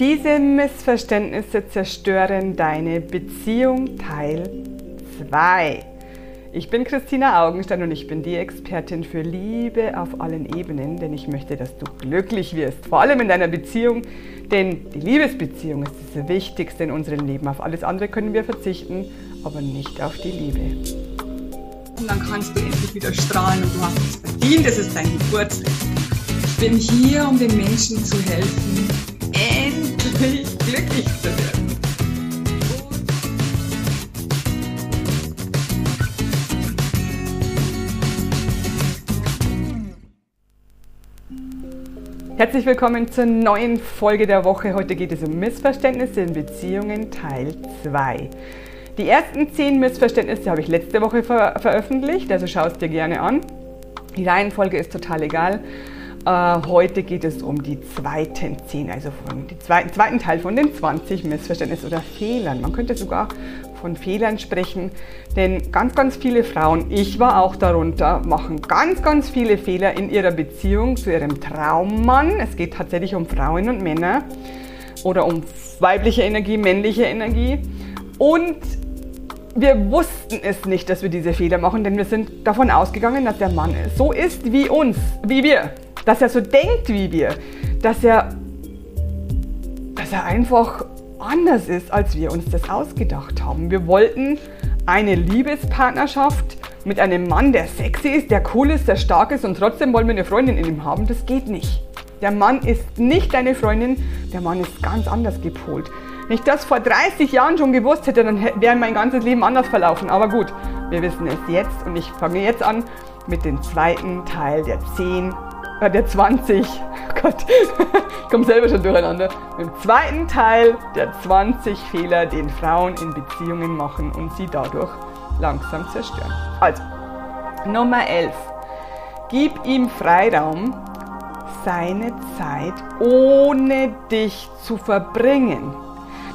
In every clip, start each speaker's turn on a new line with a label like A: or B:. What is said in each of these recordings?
A: Diese Missverständnisse zerstören deine Beziehung Teil 2. Ich bin Christina Augenstein und ich bin die Expertin für Liebe auf allen Ebenen, denn ich möchte, dass du glücklich wirst, vor allem in deiner Beziehung, denn die Liebesbeziehung ist das Wichtigste in unserem Leben. Auf alles andere können wir verzichten, aber nicht auf die Liebe.
B: Und dann kannst du endlich wieder strahlen und du hast es verdient, es ist dein Geburtstag. Ich bin hier, um den Menschen zu helfen, endlich glücklich zu werden.
A: Herzlich willkommen zur neuen Folge der Woche. Heute geht es um Missverständnisse in Beziehungen Teil 2. Die ersten 10 Missverständnisse habe ich letzte Woche ver veröffentlicht, also schau es dir gerne an. Die Reihenfolge ist total egal. Äh, heute geht es um die zweiten 10, also von den zweiten, zweiten Teil von den 20 Missverständnissen oder Fehlern. Man könnte sogar von Fehlern sprechen, denn ganz, ganz viele Frauen, ich war auch darunter, machen ganz, ganz viele Fehler in ihrer Beziehung zu ihrem Traummann. Es geht tatsächlich um Frauen und Männer oder um weibliche Energie, männliche Energie. Und wir wussten es nicht, dass wir diese Fehler machen, denn wir sind davon ausgegangen, dass der Mann so ist wie uns, wie wir dass er so denkt wie wir, dass er, dass er einfach anders ist, als wir uns das ausgedacht haben. Wir wollten eine Liebespartnerschaft mit einem Mann, der sexy ist, der cool ist, der stark ist und trotzdem wollen wir eine Freundin in ihm haben. Das geht nicht. Der Mann ist nicht deine Freundin, der Mann ist ganz anders gepolt. Wenn ich das vor 30 Jahren schon gewusst hätte, dann wäre mein ganzes Leben anders verlaufen. Aber gut, wir wissen es jetzt und ich fange jetzt an mit dem zweiten Teil der 10 äh, der 20, oh Gott, ich komme selber schon durcheinander, im zweiten Teil der 20 Fehler, den Frauen in Beziehungen machen und sie dadurch langsam zerstören. Also, Nummer 11. Gib ihm Freiraum, seine Zeit ohne dich zu verbringen.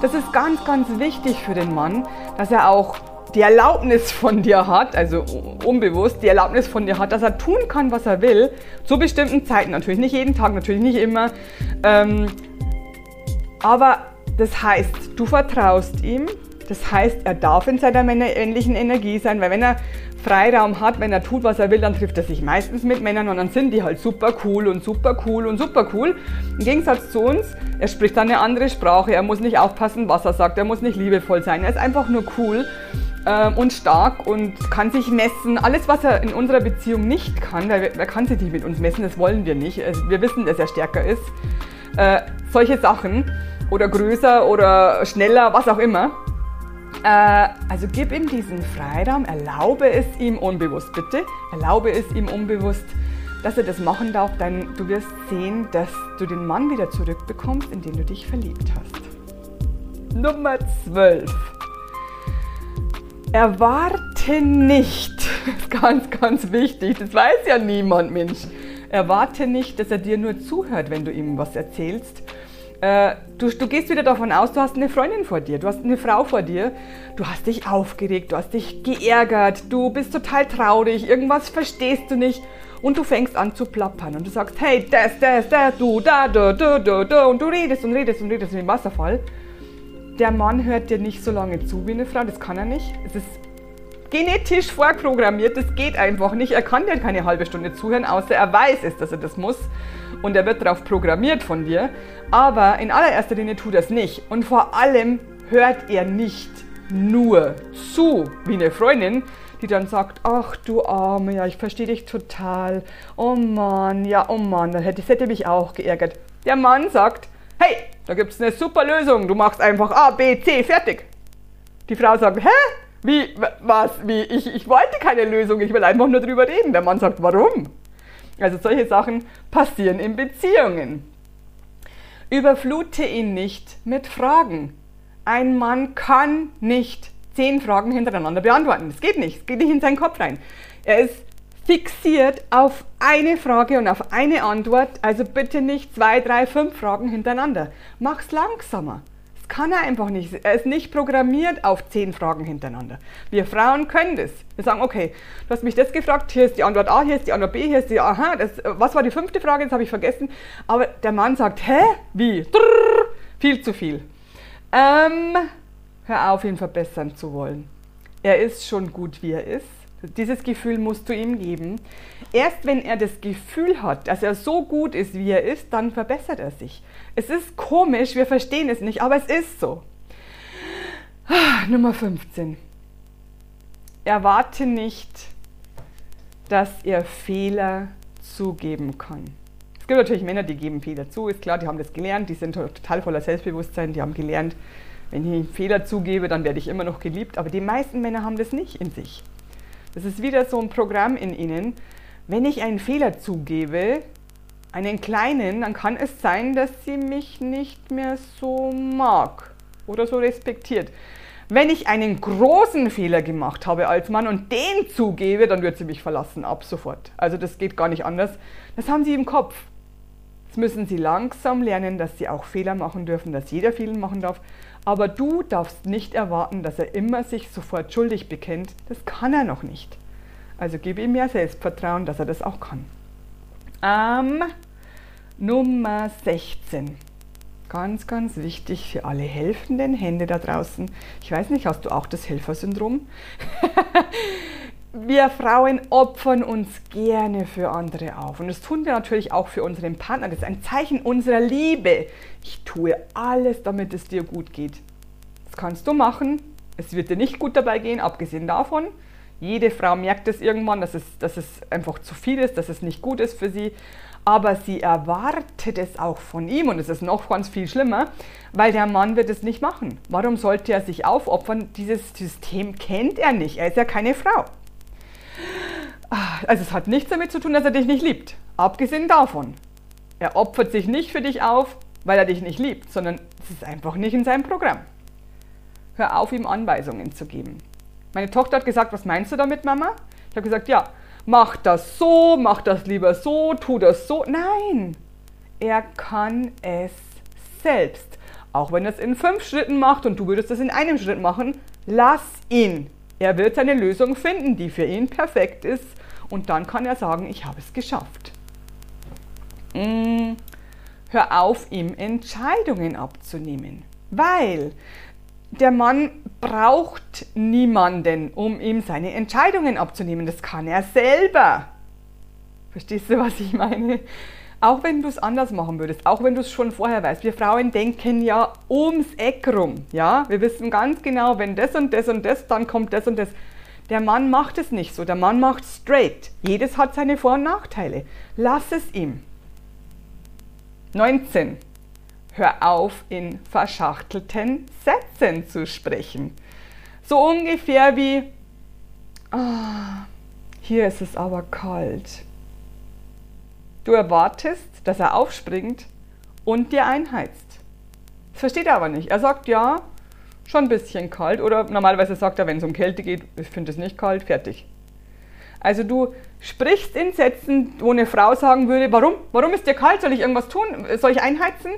A: Das ist ganz, ganz wichtig für den Mann, dass er auch die Erlaubnis von dir hat, also unbewusst die Erlaubnis von dir hat, dass er tun kann, was er will, zu bestimmten Zeiten. Natürlich nicht jeden Tag, natürlich nicht immer. Ähm, aber das heißt, du vertraust ihm. Das heißt, er darf in seiner männlichen Energie sein, weil wenn er Freiraum hat, wenn er tut, was er will, dann trifft er sich meistens mit Männern und dann sind die halt super cool und super cool und super cool. Im Gegensatz zu uns, er spricht dann eine andere Sprache, er muss nicht aufpassen, was er sagt, er muss nicht liebevoll sein, er ist einfach nur cool und stark und kann sich messen. Alles, was er in unserer Beziehung nicht kann, weil wer kann sich nicht mit uns messen, das wollen wir nicht. Wir wissen, dass er stärker ist. Äh, solche Sachen oder größer oder schneller, was auch immer. Äh, also gib ihm diesen Freiraum, erlaube es ihm unbewusst, bitte. Erlaube es ihm unbewusst, dass er das machen darf, denn du wirst sehen, dass du den Mann wieder zurückbekommst, in den du dich verliebt hast. Nummer 12. Erwarte nicht, das ist ganz, ganz wichtig, das weiß ja niemand, Mensch. Erwarte nicht, dass er dir nur zuhört, wenn du ihm was erzählst. Äh, du, du, gehst wieder davon aus, du hast eine Freundin vor dir, du hast eine Frau vor dir, du hast dich aufgeregt, du hast dich geärgert, du bist total traurig, irgendwas verstehst du nicht und du fängst an zu plappern und du sagst, hey, das, das, das, du, da, da, da, da, da und du redest und redest und redest wie im Wasserfall der Mann hört dir nicht so lange zu wie eine Frau, das kann er nicht. Es ist genetisch vorprogrammiert, das geht einfach nicht. Er kann dir keine halbe Stunde zuhören, außer er weiß es, dass er das muss. Und er wird darauf programmiert von dir. Aber in allererster Linie tut er es nicht. Und vor allem hört er nicht nur zu wie eine Freundin, die dann sagt, ach du Arme, ja, ich verstehe dich total. Oh Mann, ja, oh Mann, das hätte mich auch geärgert. Der Mann sagt, hey, da gibt es eine super Lösung, du machst einfach A, B, C, fertig. Die Frau sagt, hä? Wie, was, wie, ich, ich wollte keine Lösung, ich will einfach nur drüber reden. Der Mann sagt, warum? Also solche Sachen passieren in Beziehungen. Überflute ihn nicht mit Fragen. Ein Mann kann nicht zehn Fragen hintereinander beantworten. Das geht nicht. Es geht nicht in seinen Kopf rein. Er ist fixiert auf eine Frage und auf eine Antwort. Also bitte nicht zwei, drei, fünf Fragen hintereinander. Mach's langsamer. Das kann er einfach nicht. Er ist nicht programmiert auf zehn Fragen hintereinander. Wir Frauen können das. Wir sagen, okay, du hast mich das gefragt, hier ist die Antwort A, hier ist die Antwort B, hier ist die, aha, das, was war die fünfte Frage, das habe ich vergessen. Aber der Mann sagt, hä, wie? Drrr, Viel zu viel. Ähm, hör auf, ihn verbessern zu wollen. Er ist schon gut, wie er ist. Dieses Gefühl musst du ihm geben. Erst wenn er das Gefühl hat, dass er so gut ist, wie er ist, dann verbessert er sich. Es ist komisch, wir verstehen es nicht, aber es ist so. Ah, Nummer 15. Erwarte nicht, dass er Fehler zugeben kann. Es gibt natürlich Männer, die geben Fehler zu, ist klar, die haben das gelernt, die sind total voller Selbstbewusstsein, die haben gelernt, wenn ich einen Fehler zugebe, dann werde ich immer noch geliebt, aber die meisten Männer haben das nicht in sich. Das ist wieder so ein Programm in ihnen. Wenn ich einen Fehler zugebe, einen kleinen, dann kann es sein, dass sie mich nicht mehr so mag oder so respektiert. Wenn ich einen großen Fehler gemacht habe als Mann und den zugebe, dann wird sie mich verlassen, ab sofort. Also das geht gar nicht anders. Das haben sie im Kopf. Jetzt müssen sie langsam lernen, dass sie auch Fehler machen dürfen, dass jeder Fehler machen darf. Aber du darfst nicht erwarten, dass er immer sich sofort schuldig bekennt. Das kann er noch nicht. Also gib ihm mehr Selbstvertrauen, dass er das auch kann. Ähm, Nummer 16 ganz, ganz wichtig für alle helfenden Hände da draußen. Ich weiß nicht, hast du auch das Helfersyndrom? wir Frauen opfern uns gerne für andere auf. Und das tun wir natürlich auch für unseren Partner. Das ist ein Zeichen unserer Liebe. Ich tue alles, damit es dir gut geht. Das kannst du machen. Es wird dir nicht gut dabei gehen, abgesehen davon. Jede Frau merkt es irgendwann, dass es, dass es einfach zu viel ist, dass es nicht gut ist für sie aber sie erwartet es auch von ihm und es ist noch ganz viel schlimmer, weil der Mann wird es nicht machen. Warum sollte er sich aufopfern? Dieses System kennt er nicht. Er ist ja keine Frau. Also es hat nichts damit zu tun, dass er dich nicht liebt. Abgesehen davon. Er opfert sich nicht für dich auf, weil er dich nicht liebt, sondern es ist einfach nicht in seinem Programm. Hör auf, ihm Anweisungen zu geben. Meine Tochter hat gesagt, was meinst du damit, Mama? Ich habe gesagt, ja, mach das so, mach das lieber so, tu das so. Nein, er kann es selbst. Auch wenn er es in fünf Schritten macht und du würdest es in einem Schritt machen, lass ihn. Er wird seine Lösung finden, die für ihn perfekt ist. Und dann kann er sagen, ich habe es geschafft. Mm, hör auf, ihm Entscheidungen abzunehmen. Weil der Mann braucht niemanden, um ihm seine Entscheidungen abzunehmen. Das kann er selber. Verstehst du, was ich meine? Auch wenn du es anders machen würdest, auch wenn du es schon vorher weißt. Wir Frauen denken ja ums Eck rum. Ja? Wir wissen ganz genau, wenn das und das und das, dann kommt das und das. Der Mann macht es nicht so. Der Mann macht straight. Jedes hat seine Vor- und Nachteile. Lass es ihm. 19. Hör auf, in verschachtelten Sätzen zu sprechen. So ungefähr wie, ah, hier ist es aber kalt. Du erwartest, dass er aufspringt und dir einheizt. Das versteht er aber nicht. Er sagt ja, schon ein bisschen kalt oder normalerweise sagt er, wenn es um Kälte geht, ich finde es nicht kalt, fertig. Also du sprichst in Sätzen, wo eine Frau sagen würde, warum? Warum ist dir kalt? Soll ich irgendwas tun? Soll ich einheizen?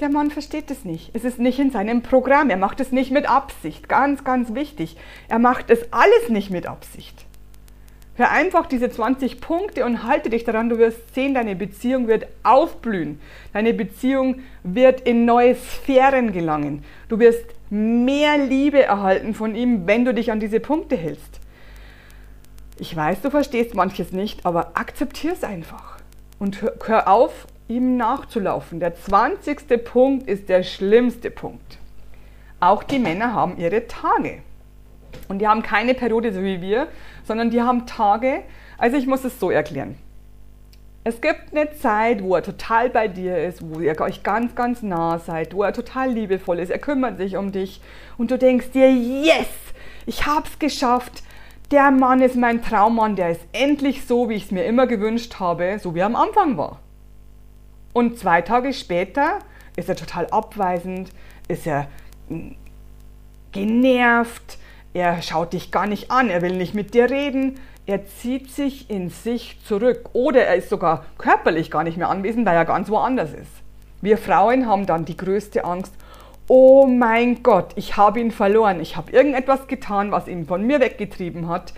A: Der Mann versteht es nicht. Es ist nicht in seinem Programm. Er macht es nicht mit Absicht. Ganz, ganz wichtig. Er macht es alles nicht mit Absicht. Hör einfach diese 20 Punkte und halte dich daran. Du wirst sehen, deine Beziehung wird aufblühen. Deine Beziehung wird in neue Sphären gelangen. Du wirst mehr Liebe erhalten von ihm, wenn du dich an diese Punkte hältst. Ich weiß, du verstehst manches nicht, aber akzeptier es einfach. Und hör, auf, ihm nachzulaufen. Der 20. Punkt ist der schlimmste Punkt. Auch die Männer haben ihre Tage. Und die haben keine Periode so wie wir, sondern die haben Tage. Also ich muss es so erklären. Es gibt eine Zeit, wo er total bei dir ist, wo ihr euch ganz, ganz nah seid, wo er total liebevoll ist, er kümmert sich um dich und du denkst dir, yes, ich hab's geschafft. Der Mann ist mein Traummann, der ist endlich so, wie ich es mir immer gewünscht habe, so wie er am Anfang war. Und zwei Tage später ist er total abweisend, ist er hm, genervt, er schaut dich gar nicht an, er will nicht mit dir reden, er zieht sich in sich zurück oder er ist sogar körperlich gar nicht mehr anwesend, weil er ganz woanders ist. Wir Frauen haben dann die größte Angst, oh mein Gott, ich habe ihn verloren, ich habe irgendetwas getan, was ihn von mir weggetrieben hat,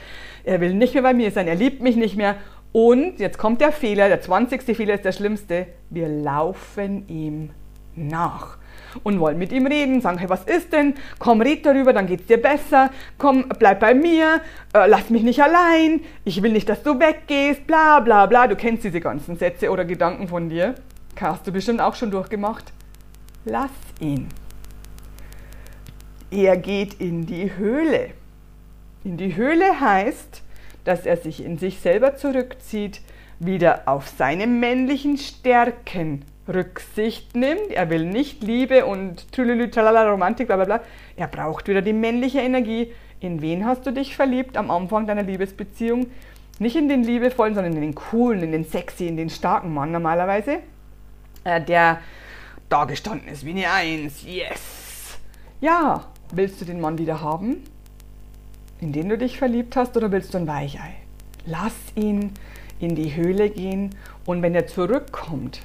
A: er will nicht mehr bei mir sein, er liebt mich nicht mehr und jetzt kommt der Fehler, der 20. Fehler ist der schlimmste. Wir laufen ihm nach und wollen mit ihm reden, sagen, hey, was ist denn? Komm, red darüber, dann geht's dir besser. Komm, bleib bei mir, äh, lass mich nicht allein, ich will nicht, dass du weggehst, bla bla bla. Du kennst diese ganzen Sätze oder Gedanken von dir. Hast du bestimmt auch schon durchgemacht. Lass ihn. Er geht in die Höhle. In die Höhle heißt, dass er sich in sich selber zurückzieht, wieder auf seine männlichen Stärken Rücksicht nimmt. Er will nicht Liebe und Tülülü, Talala, Romantik, bla bla bla. Er braucht wieder die männliche Energie. In wen hast du dich verliebt am Anfang deiner Liebesbeziehung? Nicht in den liebevollen, sondern in den coolen, in den sexy, in den starken Mann normalerweise. Äh, der da gestanden ist wie eine Eins. Yes! Ja, willst du den Mann wieder haben? In den du dich verliebt hast oder willst du ein Weichei? Lass ihn in die Höhle gehen und wenn er zurückkommt,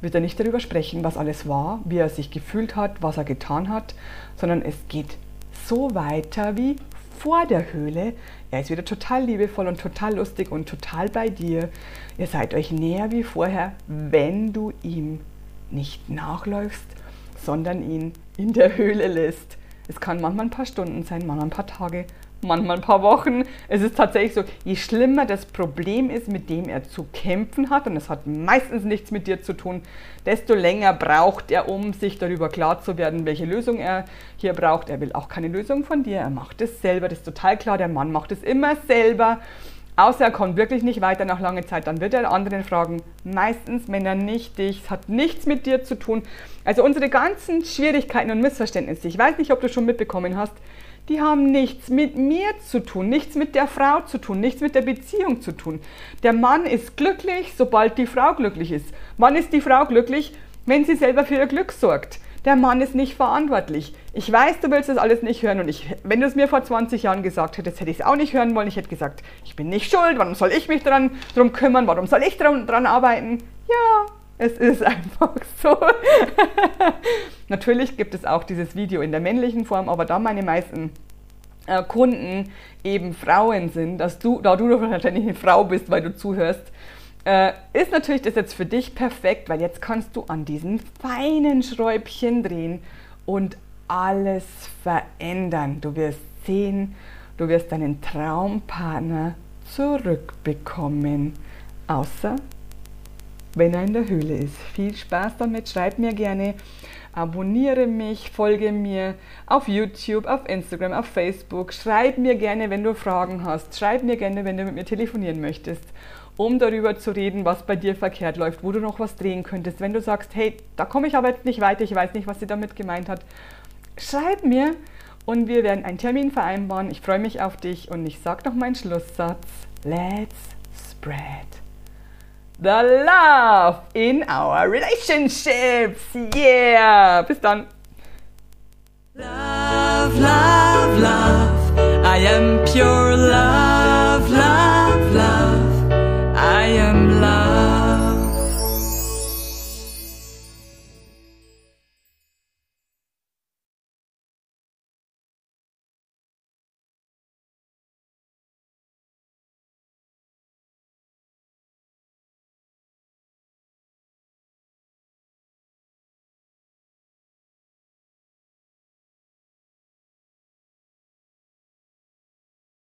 A: wird er nicht darüber sprechen, was alles war, wie er sich gefühlt hat, was er getan hat, sondern es geht so weiter wie vor der Höhle. Er ist wieder total liebevoll und total lustig und total bei dir. Ihr seid euch näher wie vorher, wenn du ihm nicht nachläufst, sondern ihn in der Höhle lässt. Es kann manchmal ein paar Stunden sein, manchmal ein paar Tage, manchmal ein paar Wochen. Es ist tatsächlich so, je schlimmer das Problem ist, mit dem er zu kämpfen hat, und es hat meistens nichts mit dir zu tun, desto länger braucht er, um sich darüber klar zu werden, welche Lösung er hier braucht. Er will auch keine Lösung von dir, er macht es selber, das ist total klar, der Mann macht es immer selber. Außer er kommt wirklich nicht weiter nach langer Zeit, dann wird er anderen fragen. Meistens Männer nicht dich, es hat nichts mit dir zu tun. Also unsere ganzen Schwierigkeiten und Missverständnisse, ich weiß nicht, ob du schon mitbekommen hast, die haben nichts mit mir zu tun, nichts mit der Frau zu tun, nichts mit der Beziehung zu tun. Der Mann ist glücklich, sobald die Frau glücklich ist. Wann ist die Frau glücklich? Wenn sie selber für ihr Glück sorgt. Der Mann ist nicht verantwortlich. Ich weiß, du willst das alles nicht hören und ich, wenn du es mir vor 20 Jahren gesagt hättest, hätte ich es auch nicht hören wollen. Ich hätte gesagt, ich bin nicht schuld, warum soll ich mich daran drum kümmern, warum soll ich daran, daran arbeiten? Ja, es ist einfach so. Natürlich gibt es auch dieses Video in der männlichen Form, aber da meine meisten äh, Kunden eben Frauen sind, dass du, da du wahrscheinlich eine Frau bist, weil du zuhörst, äh, ist natürlich das jetzt für dich perfekt, weil jetzt kannst du an diesen feinen Schräubchen drehen und alles verändern. Du wirst sehen, du wirst deinen Traumpartner zurückbekommen. Außer wenn er in der Höhle ist. Viel Spaß damit, schreib mir gerne, abonniere mich, folge mir auf YouTube, auf Instagram, auf Facebook. Schreib mir gerne, wenn du Fragen hast. Schreib mir gerne, wenn du mit mir telefonieren möchtest, um darüber zu reden, was bei dir verkehrt läuft, wo du noch was drehen könntest. Wenn du sagst, hey, da komme ich aber jetzt nicht weiter, ich weiß nicht, was sie damit gemeint hat, schreib mir und wir werden einen Termin vereinbaren. Ich freue mich auf dich und ich sage noch meinen Schlusssatz. Let's spread the love in our relationships. Yeah. Bis dann.
C: Love, love, love. I am pure love.